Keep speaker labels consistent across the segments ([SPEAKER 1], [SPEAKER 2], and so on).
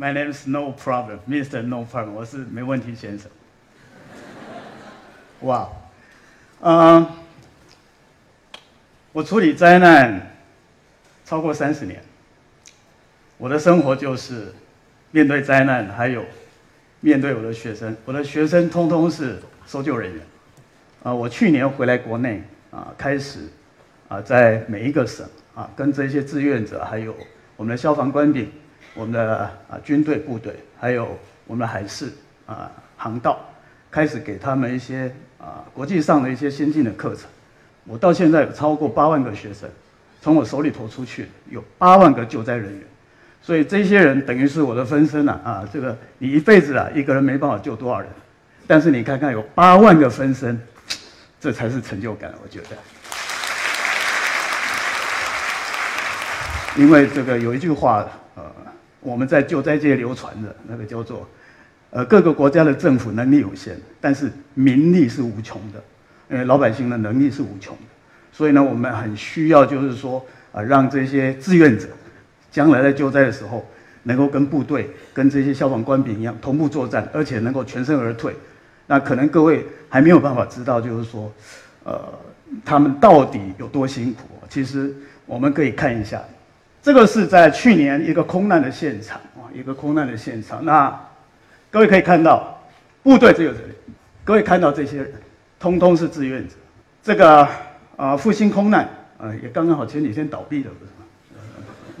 [SPEAKER 1] My name is No Problem, Mr. No Problem，我是没问题先生。哇，嗯，我处理灾难超过三十年，我的生活就是面对灾难，还有面对我的学生，我的学生通通是搜救人员。啊，我去年回来国内啊，开始啊，在每一个省啊，跟这些志愿者，还有我们的消防官兵、我们的啊军队部队，还有我们的海事啊航道，开始给他们一些啊国际上的一些先进的课程。我到现在有超过八万个学生从我手里头出去，有八万个救灾人员，所以这些人等于是我的分身啊啊！这个你一辈子啊，一个人没办法救多少人，但是你看看有八万个分身。这才是成就感，我觉得。因为这个有一句话，呃，我们在救灾界流传的那个叫做，呃，各个国家的政府能力有限，但是民力是无穷的，因为老百姓的能力是无穷的，所以呢，我们很需要就是说，啊，让这些志愿者，将来在救灾的时候，能够跟部队、跟这些消防官兵一样同步作战，而且能够全身而退。那可能各位还没有办法知道，就是说，呃，他们到底有多辛苦？其实我们可以看一下，这个是在去年一个空难的现场啊，一个空难的现场。那各位可以看到，部队只有这里，各位看到这些人，通通是志愿者。这个啊，复兴空难啊，也刚刚好前几天倒闭了，不是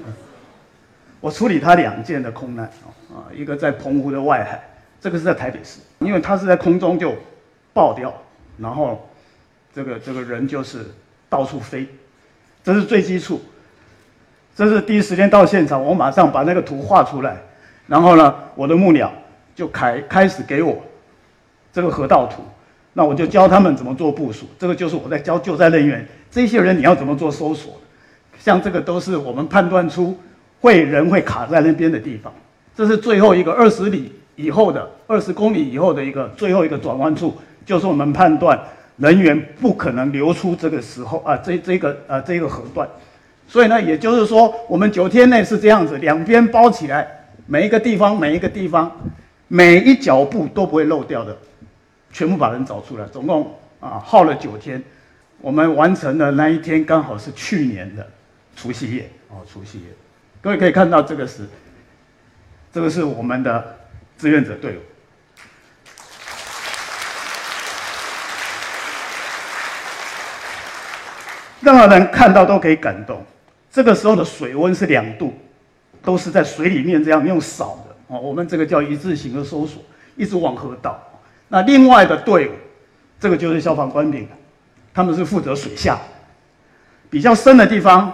[SPEAKER 1] 吗？我处理他两件的空难啊，一个在澎湖的外海。这个是在台北市，因为他是在空中就爆掉，然后这个这个人就是到处飞，这是最基础。这是第一时间到现场，我马上把那个图画出来，然后呢，我的幕僚就开开始给我这个河道图，那我就教他们怎么做部署。这个就是我在教救灾人员，这些人你要怎么做搜索，像这个都是我们判断出会人会卡在那边的地方。这是最后一个二十里。以后的二十公里以后的一个最后一个转弯处，就是我们判断人员不可能流出这个时候啊，这这个呃这个河段，所以呢，也就是说，我们九天内是这样子，两边包起来，每一个地方每一个地方，每一脚步都不会漏掉的，全部把人找出来，总共啊耗了九天，我们完成的那一天刚好是去年的除夕夜哦，除夕夜，各位可以看到这个是，这个是我们的。志愿者队伍，任何人看到都可以感动。这个时候的水温是两度，都是在水里面这样用扫的哦。我们这个叫一字形的搜索，一直往河道。那另外的队伍，这个就是消防官兵他们是负责水下，比较深的地方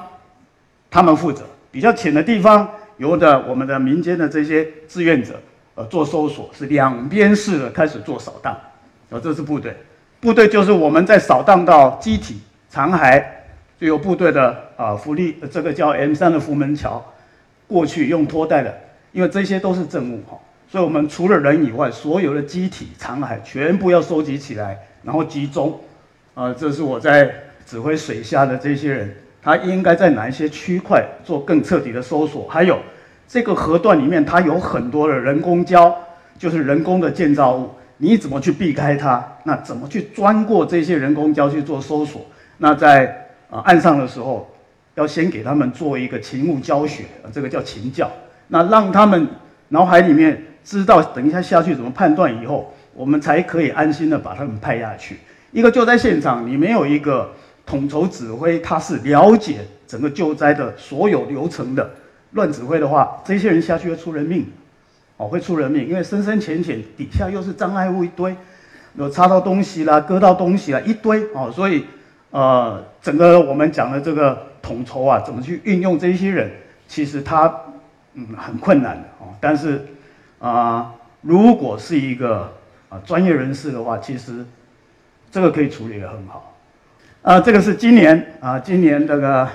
[SPEAKER 1] 他们负责，比较浅的地方由的我们的民间的这些志愿者。呃，做搜索是两边式的开始做扫荡，啊，这是部队，部队就是我们在扫荡到机体残骸，就有部队的啊福利，这个叫 M 三的福门桥，过去用拖带的，因为这些都是证物哈，所以我们除了人以外，所有的机体残骸全部要收集起来，然后集中，啊，这是我在指挥水下的这些人，他应该在哪一些区块做更彻底的搜索，还有。这个河段里面，它有很多的人工礁，就是人工的建造物。你怎么去避开它？那怎么去钻过这些人工礁去做搜索？那在啊岸上的时候，要先给他们做一个勤务教学，这个叫勤教。那让他们脑海里面知道，等一下下去怎么判断以后，我们才可以安心的把他们派下去。一个救灾现场，你没有一个统筹指挥，他是了解整个救灾的所有流程的。乱指挥的话，这些人下去会出人命，哦，会出人命，因为深深浅浅底下又是障碍物一堆，有插到东西啦，割到东西啦，一堆哦，所以，呃，整个我们讲的这个统筹啊，怎么去运用这些人，其实他嗯很困难的哦。但是啊，如果是一个啊专业人士的话，其实这个可以处理的很好。啊，这个是今年啊，今年这个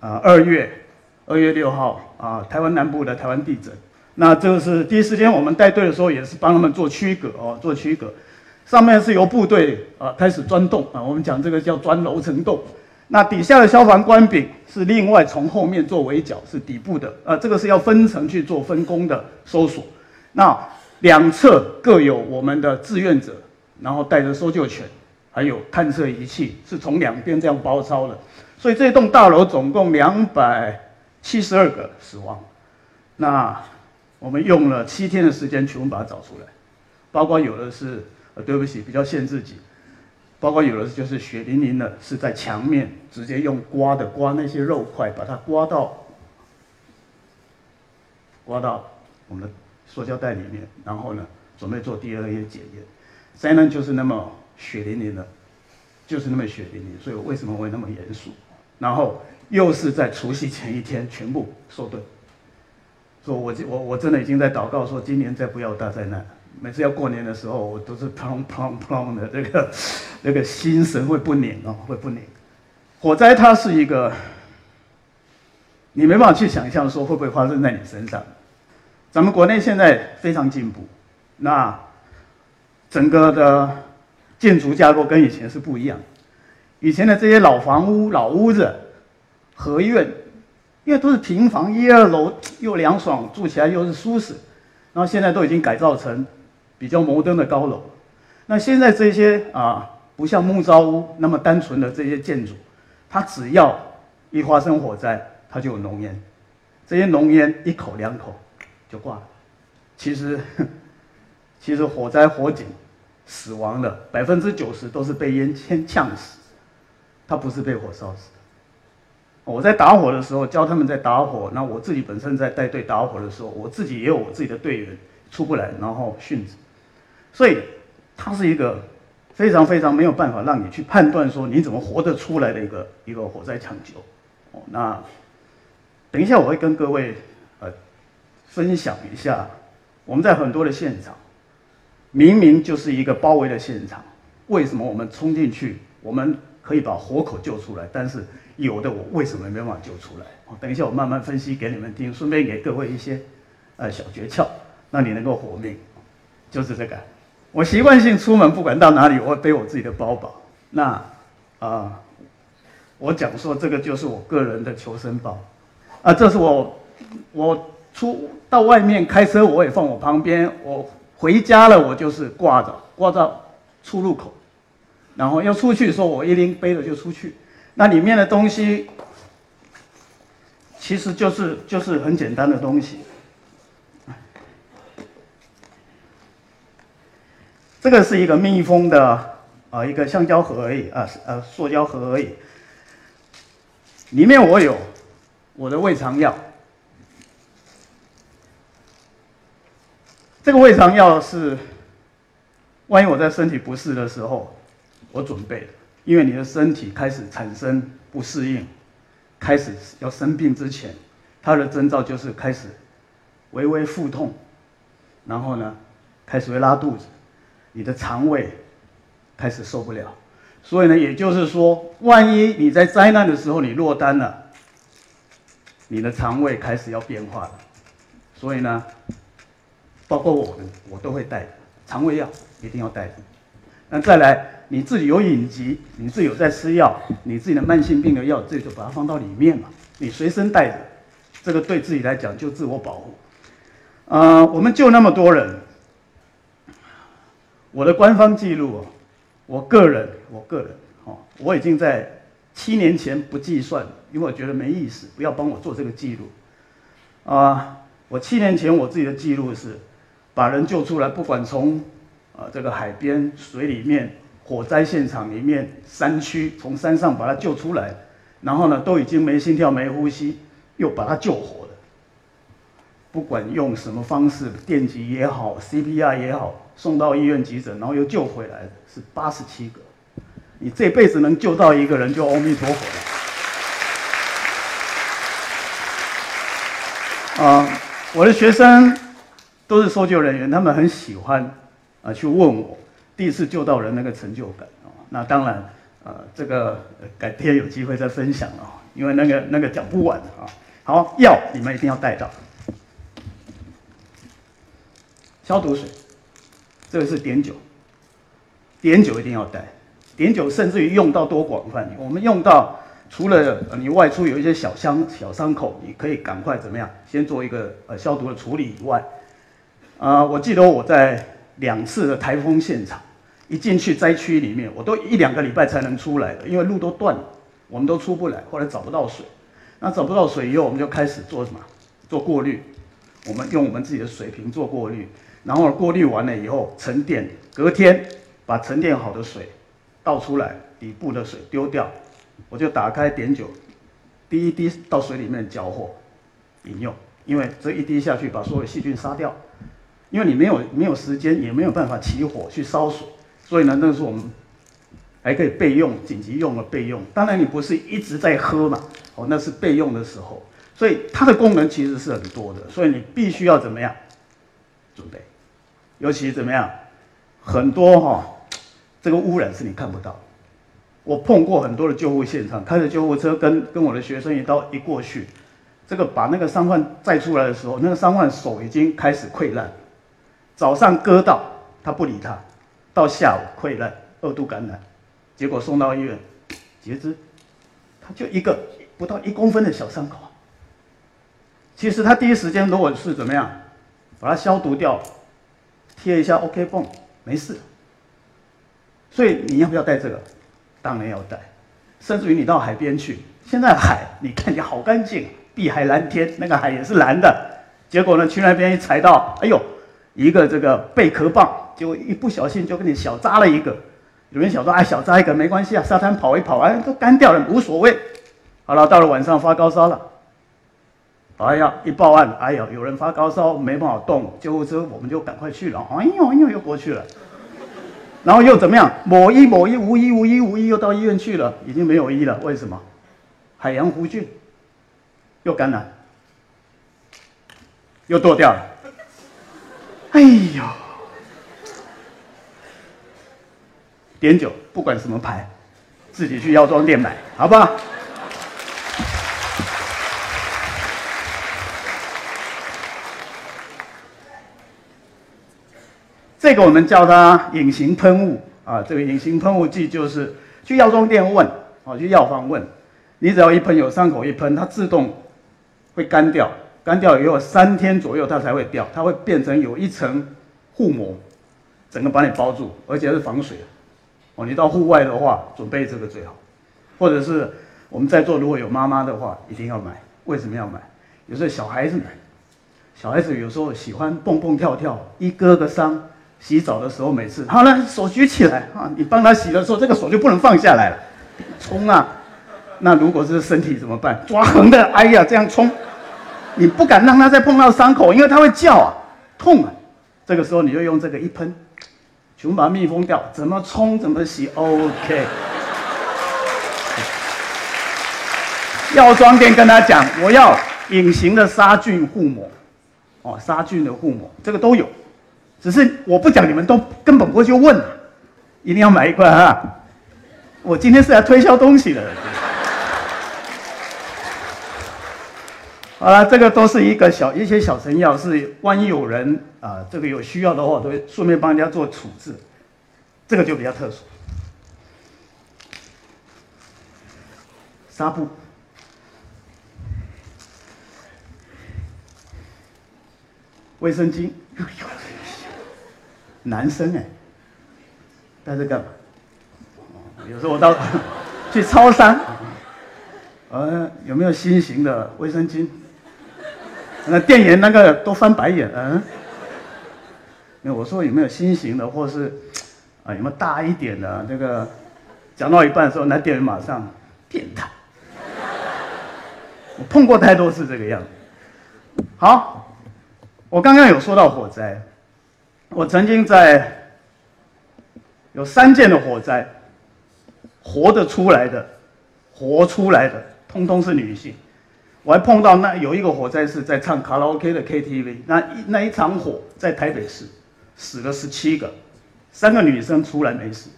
[SPEAKER 1] 啊二月。二月六号啊，台湾南部的台湾地震，那这个是第一时间我们带队的时候，也是帮他们做区隔哦，做区隔。上面是由部队啊开始钻洞啊，我们讲这个叫钻楼层洞。那底下的消防官柄是另外从后面做围剿，是底部的，呃，这个是要分层去做分工的搜索。那两侧各有我们的志愿者，然后带着搜救犬，还有探测仪器，是从两边这样包抄的。所以这栋大楼总共两百七十二个死亡。那我们用了七天的时间全部把它找出来，包括有的是，呃，对不起，比较限制级。包括有的就是血淋淋的，是在墙面直接用刮的刮那些肉块，把它刮到刮到我们的塑胶袋里面，然后呢，准备做 DNA 检验。灾难就是那么血淋淋的，就是那么血淋淋，所以为什么会那么严肃？然后又是在除夕前一天全部收顿，说我我我真的已经在祷告说，今年再不要大灾难。每次要过年的时候，我都是砰砰砰的，这个那个心神会不宁哦，会不宁。火灾它是一个，你没办法去想象说会不会发生在你身上。咱们国内现在非常进步，那整个的建筑架构跟以前是不一样。以前的这些老房屋、老屋子、合院，因为都是平房，一二楼又凉爽，住起来又是舒适，然后现在都已经改造成。比较摩登的高楼，那现在这些啊，不像木造屋那么单纯的这些建筑，它只要一发生火灾，它就有浓烟，这些浓烟一口两口就挂了。其实，其实火灾火警死亡的百分之九十都是被烟先呛死，他不是被火烧死。我在打火的时候教他们在打火，那我自己本身在带队打火的时候，我自己也有我自己的队员出不来，然后殉职。所以，它是一个非常非常没有办法让你去判断说你怎么活得出来的一个一个火灾抢救。哦，那等一下我会跟各位呃分享一下，我们在很多的现场，明明就是一个包围的现场，为什么我们冲进去，我们可以把活口救出来，但是有的我为什么没办法救出来？哦，等一下我慢慢分析给你们听，顺便给各位一些呃小诀窍，让你能够活命，就是这个。我习惯性出门，不管到哪里，我会背我自己的包包。那，啊，我讲说这个就是我个人的求生包，啊，这是我，我出到外面开车，我也放我旁边。我回家了，我就是挂着挂到出入口，然后要出去的时候，我一拎背着就出去。那里面的东西，其实就是就是很简单的东西。这个是一个密封的啊，一个橡胶盒而已啊，呃，塑胶盒而已。里面我有我的胃肠药。这个胃肠药是，万一我在身体不适的时候，我准备的。因为你的身体开始产生不适应，开始要生病之前，它的征兆就是开始微微腹痛，然后呢，开始会拉肚子。你的肠胃开始受不了，所以呢，也就是说，万一你在灾难的时候你落单了，你的肠胃开始要变化了，所以呢，包括我们，我都会带肠胃药一定要带。那再来，你自己有隐疾，你自己有在吃药，你自己的慢性病的药，这就把它放到里面嘛，你随身带着，这个对自己来讲就自我保护。呃，我们就那么多人。我的官方记录哦，我个人，我个人哦，我已经在七年前不计算，因为我觉得没意思，不要帮我做这个记录。啊，我七年前我自己的记录是，把人救出来，不管从啊这个海边、水里面、火灾现场里面、山区，从山上把他救出来，然后呢都已经没心跳、没呼吸，又把他救活，不管用什么方式，电击也好，CPR 也好。送到医院急诊，然后又救回来是八十七个。你这辈子能救到一个人，就阿弥陀佛了。啊，我的学生都是搜救人员，他们很喜欢啊去问我第一次救到人那个成就感啊。那当然，呃，这个改天有机会再分享啊，因为那个那个讲不完啊。好，药你们一定要带到，消毒水。这个是碘酒，碘酒一定要带，碘酒甚至于用到多广泛，我们用到除了你外出有一些小伤小伤口，你可以赶快怎么样，先做一个呃消毒的处理以外，啊，我记得我在两次的台风现场，一进去灾区里面，我都一两个礼拜才能出来的，因为路都断了，我们都出不来，后来找不到水，那找不到水以后，我们就开始做什么？做过滤，我们用我们自己的水瓶做过滤，然后过滤完了以后沉淀，隔天把沉淀好的水倒出来，底部的水丢掉。我就打开碘酒，滴一滴到水里面搅和饮用，因为这一滴下去把所有细菌杀掉。因为你没有没有时间，也没有办法起火去烧水，所以呢，那是我们还可以备用紧急用的备用。当然你不是一直在喝嘛，哦，那是备用的时候。所以它的功能其实是很多的，所以你必须要怎么样准备？尤其怎么样，很多哈，这个污染是你看不到。我碰过很多的救护现场，开着救护车跟跟我的学生一刀一过去，这个把那个伤患载出来的时候，那个伤患手已经开始溃烂，早上割到他不理他，到下午溃烂二度感染，结果送到医院截肢，他就一个不到一公分的小伤口，其实他第一时间如果是怎么样，把它消毒掉，贴一下 OK 绷没事，所以你要不要带这个？当然要带，甚至于你到海边去，现在海你看起来好干净，碧海蓝天，那个海也是蓝的。结果呢，去那边一踩到，哎呦，一个这个贝壳棒，就一不小心就给你小扎了一个。有人想说，哎，小扎一个没关系啊，沙滩跑一跑，哎，都干掉了，无所谓。好了，到了晚上发高烧了，哎呀，一报案，哎呀，有人发高烧没办法动，救护车我们就赶快去了，哎呦哎呦，又过去了。然后又怎么样？某医某医无医无医无医，又到医院去了，已经没有医了。为什么？海洋弧菌又感染，又剁掉了。哎呦！碘酒不管什么牌，自己去药妆店买，好不好？这个我们叫它隐形喷雾啊，这个隐形喷雾剂就是去药妆店问啊，去药房问，你只要一喷有伤口一喷，它自动会干掉，干掉以后三天左右它才会掉，它会变成有一层护膜，整个把你包住，而且是防水。哦，你到户外的话，准备这个最好，或者是我们在座如果有妈妈的话，一定要买。为什么要买？有时候小孩子买，小孩子有时候喜欢蹦蹦跳跳，一割个伤。洗澡的时候，每次好了，手举起来啊！你帮他洗的时候，这个手就不能放下来了，冲啊！那如果是身体怎么办？抓横的，哎呀，这样冲，你不敢让他再碰到伤口，因为他会叫啊，痛啊！这个时候你就用这个一喷，全部把它密封掉，怎么冲怎么洗，OK。药妆店跟他讲，我要隐形的杀菌护膜，哦，杀菌的护膜，这个都有。只是我不讲，你们都根本不会去问，一定要买一块哈。我今天是来推销东西的。好了，这个都是一个小一些小成药，是万一有人啊，这个有需要的话，都会顺便帮人家做处置。这个就比较特殊。纱布，卫生巾。男生哎，带这干嘛？有时候我到 去超商，呃，有没有新型的卫生巾？那店员那个都翻白眼，嗯，那。我说有没有新型的，或是啊有没有大一点的？这个讲到一半的时候，那店员马上变态。我碰过太多次这个样子。好，我刚刚有说到火灾。我曾经在有三件的火灾，活得出来的，活出来的，通通是女性。我还碰到那有一个火灾是在唱卡拉 OK 的 KTV，那一那一场火在台北市，死了十七个，三个女生出来没死。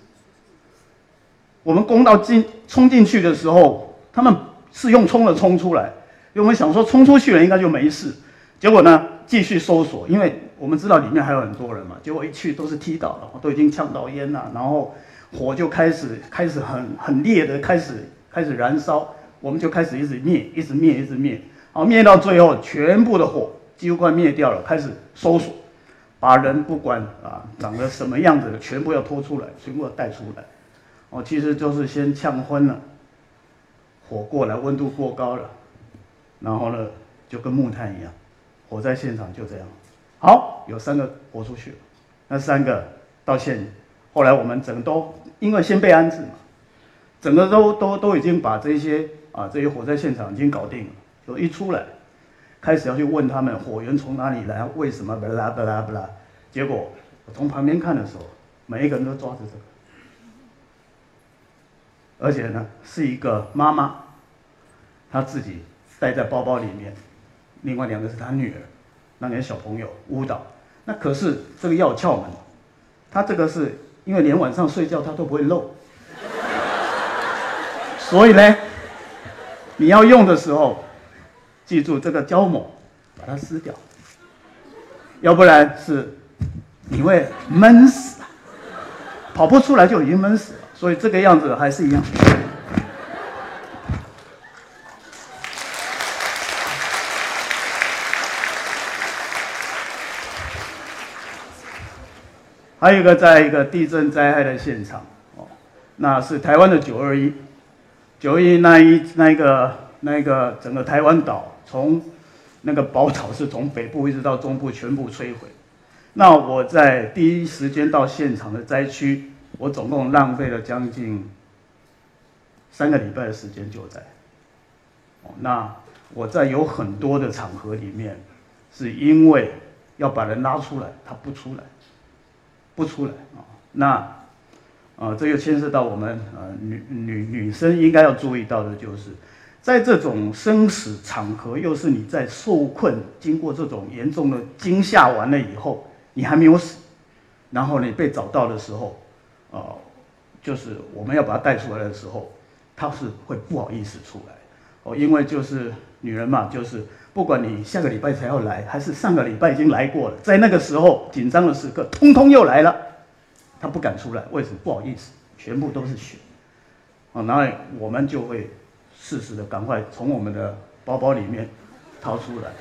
[SPEAKER 1] 我们攻到进冲进去的时候，他们是用冲的冲出来，因为我们想说冲出去了应该就没事，结果呢继续搜索，因为。我们知道里面还有很多人嘛，结果一去都是踢倒了，都已经呛到烟了，然后火就开始开始很很烈的开始开始燃烧，我们就开始一直灭，一直灭，一直灭，好灭到最后，全部的火几乎快灭掉了，开始搜索，把人不管啊长得什么样子的，全部要拖出来，全部要带出来，哦，其实就是先呛昏了，火过来，温度过高了，然后呢就跟木炭一样，火灾现场就这样，好，有三个活出去了，那三个到现，后来我们整个都因为先被安置嘛。整个都都都已经把这些啊这些火灾现场已经搞定了，就一出来，开始要去问他们火源从哪里来，为什么巴拉巴拉巴拉，结果我从旁边看的时候，每一个人都抓着这个，而且呢是一个妈妈，她自己带在包包里面，另外两个是他女儿，那个小朋友舞蹈，那可是这个要窍门，他这个是因为连晚上睡觉他都不会漏。所以呢，你要用的时候，记住这个胶膜，把它撕掉，要不然是你会闷死，跑不出来就已经闷死了。所以这个样子还是一样。还有一个，在一个地震灾害的现场，哦，那是台湾的九二一。九一那一那个那个整个台湾岛，从那个宝岛是从北部一直到中部全部摧毁。那我在第一时间到现场的灾区，我总共浪费了将近三个礼拜的时间救灾。哦，那我在有很多的场合里面，是因为要把人拉出来，他不出来，不出来啊，那。啊，这又牵涉到我们呃女女女生应该要注意到的，就是在这种生死场合，又是你在受困，经过这种严重的惊吓完了以后，你还没有死，然后你被找到的时候，啊，就是我们要把它带出来的时候，他是会不好意思出来哦，因为就是女人嘛，就是不管你下个礼拜才要来，还是上个礼拜已经来过了，在那个时候紧张的时刻，通通又来了。他不敢出来，为什么？不好意思，全部都是血，啊，然后我们就会适时的赶快从我们的包包里面掏出来。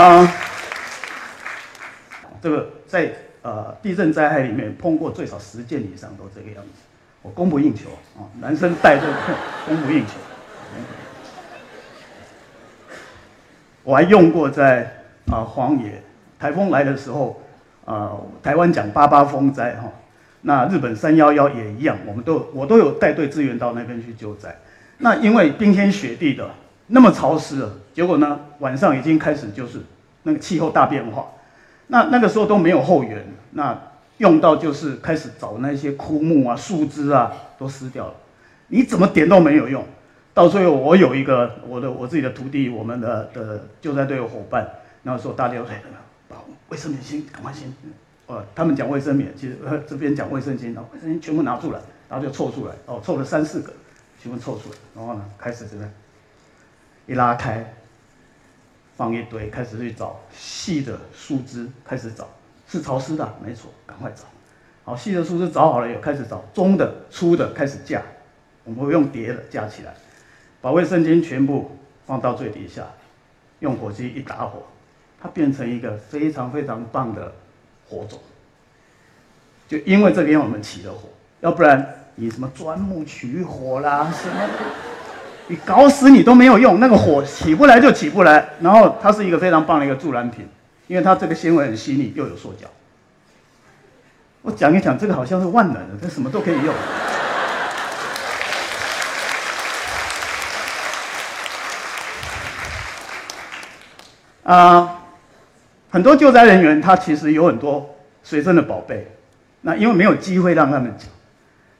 [SPEAKER 1] 啊，这个在呃地震灾害里面碰过最少十件以上都这个样子，我供不应求啊，男生带这个供不应求。我还用过在啊荒野台风来的时候，啊台湾讲八八风灾哈，那日本三幺幺也一样，我们都我都有带队支援到那边去救灾。那因为冰天雪地的那么潮湿了，结果呢晚上已经开始就是那个气候大变化，那那个时候都没有后援，那用到就是开始找那些枯木啊树枝啊都撕掉了，你怎么点都没有用。到最后，我有一个我的我自己的徒弟，我们的的救灾队的伙伴，然后说大家说，把卫生棉先赶快先，呃，他们讲卫生棉，其实这边讲卫生巾，然后卫生巾全部拿出来，然后就凑出来，哦，凑了三四个，全部凑出来，然后呢，开始这边一拉开，放一堆，开始去找细的树枝，开始找，是潮湿的，没错，赶快找，好，细的树枝找好了以后，开始找中的、粗的，开始架，我们会用叠的架起来。把卫生巾全部放到最底下，用火机一打火，它变成一个非常非常棒的火种。就因为这边我们起了火，要不然你什么钻木取火啦，什么，你搞死你都没有用，那个火起不来就起不来。然后它是一个非常棒的一个助燃品，因为它这个纤维很细腻，又有塑胶。我讲一讲，这个好像是万能的，这什么都可以用。啊，很多救灾人员他其实有很多随身的宝贝，那因为没有机会让他们讲，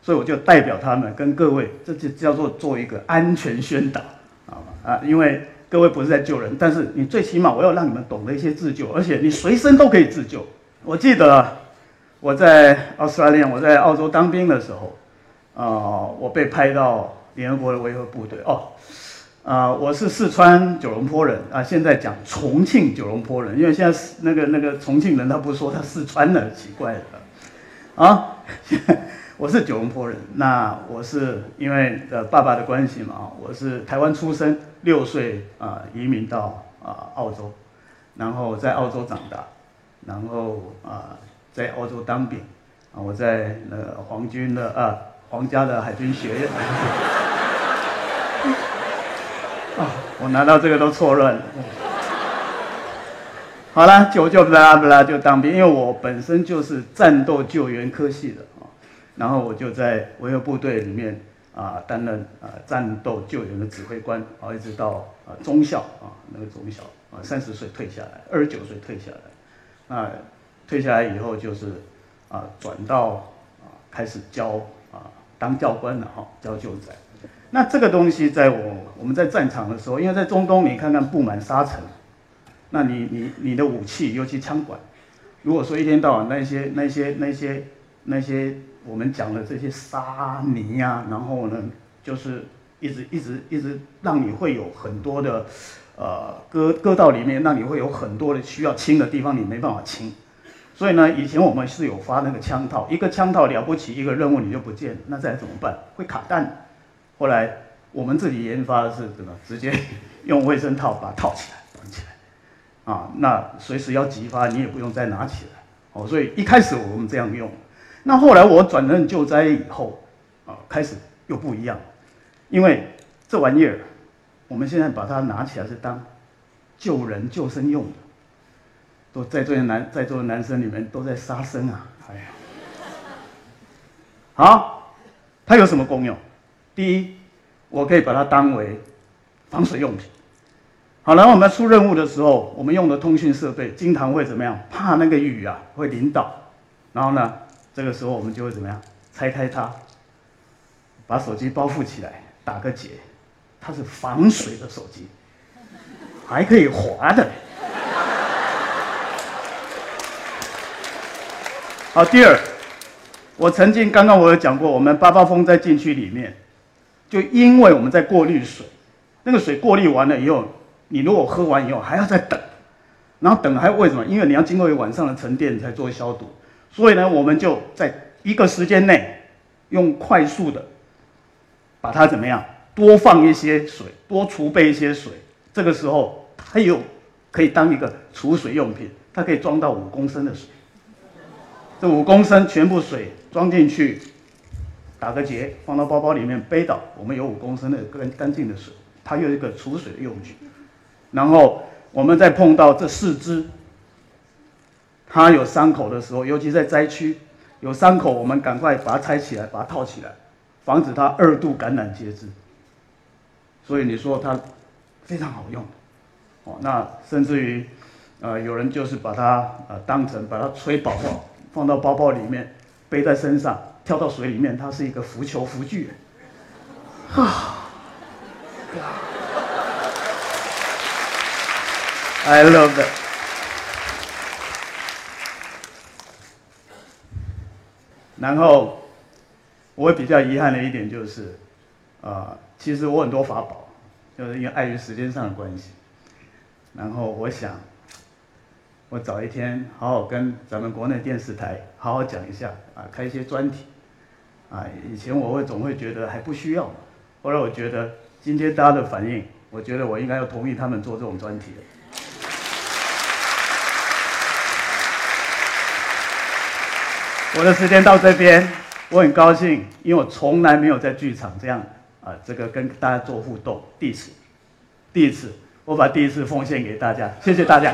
[SPEAKER 1] 所以我就代表他们跟各位，这就叫做做一个安全宣导，啊啊，因为各位不是在救人，但是你最起码我要让你们懂得一些自救，而且你随身都可以自救。我记得我在澳大利亚，我在澳洲当兵的时候，啊，我被派到联合国的维和部队哦。啊，我是四川九龙坡人啊，现在讲重庆九龙坡人，因为现在那个那个重庆人他不说他四川的，奇怪的。啊，我是九龙坡人。那我是因为呃爸爸的关系嘛，我是台湾出生，六岁啊移民到啊澳洲，然后在澳洲长大，然后啊在澳洲当兵，啊我在那个皇军的啊皇家的海军学院。啊，我拿到这个都错乱了。好了，就就不拉不拉就当兵，因为我本身就是战斗救援科系的啊，然后我就在维和部队里面啊担任啊战斗救援的指挥官，啊一直到啊中校啊那个中校啊三十岁退下来，二十九岁退下来，那退下来以后就是啊转到啊开始教啊当教官了哈教救灾，那这个东西在我我们在战场的时候，因为在中东你看看布满沙尘。那你你你的武器，尤其枪管，如果说一天到晚那些那些那些那些我们讲的这些沙泥呀，然后呢，就是一直一直一直让你会有很多的，呃，割割到里面，让你会有很多的需要清的地方，你没办法清。所以呢，以前我们是有发那个枪套，一个枪套了不起，一个任务你就不见，那再怎么办？会卡弹。后来我们自己研发的是什么？直接用卫生套把它套起来，绑起来。啊，那随时要急发，你也不用再拿起来，哦，所以一开始我们这样用，那后来我转任救灾以后，啊，开始又不一样，因为这玩意儿，我们现在把它拿起来是当救人救生用的，都在座的男在座的男生里面都在杀生啊，哎呀，好，它有什么功用？第一，我可以把它当为防水用品。好，然后我们出任务的时候，我们用的通讯设备经常会怎么样？怕那个雨啊会淋到，然后呢，这个时候我们就会怎么样？拆开它，把手机包覆起来，打个结，它是防水的手机，还可以滑的。好，第二，我曾经刚刚我有讲过，我们八八风在禁区里面，就因为我们在过滤水，那个水过滤完了以后。你如果喝完以后还要再等，然后等还为什么？因为你要经过一晚上的沉淀才做消毒，所以呢，我们就在一个时间内用快速的把它怎么样？多放一些水，多储备一些水。这个时候它有可以当一个储水用品，它可以装到五公升的水。这五公升全部水装进去，打个结，放到包包里面背到，我们有五公升的干干净的水，它有一个储水的用具。然后我们再碰到这四只，它有伤口的时候，尤其在灾区有伤口，我们赶快把它拆起来，把它套起来，防止它二度感染截肢。所以你说它非常好用，哦，那甚至于，呃，有人就是把它呃当成把它吹饱了，放到包包里面，背在身上，跳到水里面，它是一个浮球浮具，啊。I love it。然后，我比较遗憾的一点就是，啊，其实我很多法宝，就是因为碍于时间上的关系。然后我想，我早一天好好跟咱们国内电视台好好讲一下啊，开一些专题。啊，以前我会总会觉得还不需要，后来我觉得今天大家的反应，我觉得我应该要同意他们做这种专题的。我的时间到这边，我很高兴，因为我从来没有在剧场这样啊，这个跟大家做互动，第一次，第一次，我把第一次奉献给大家，谢谢大家。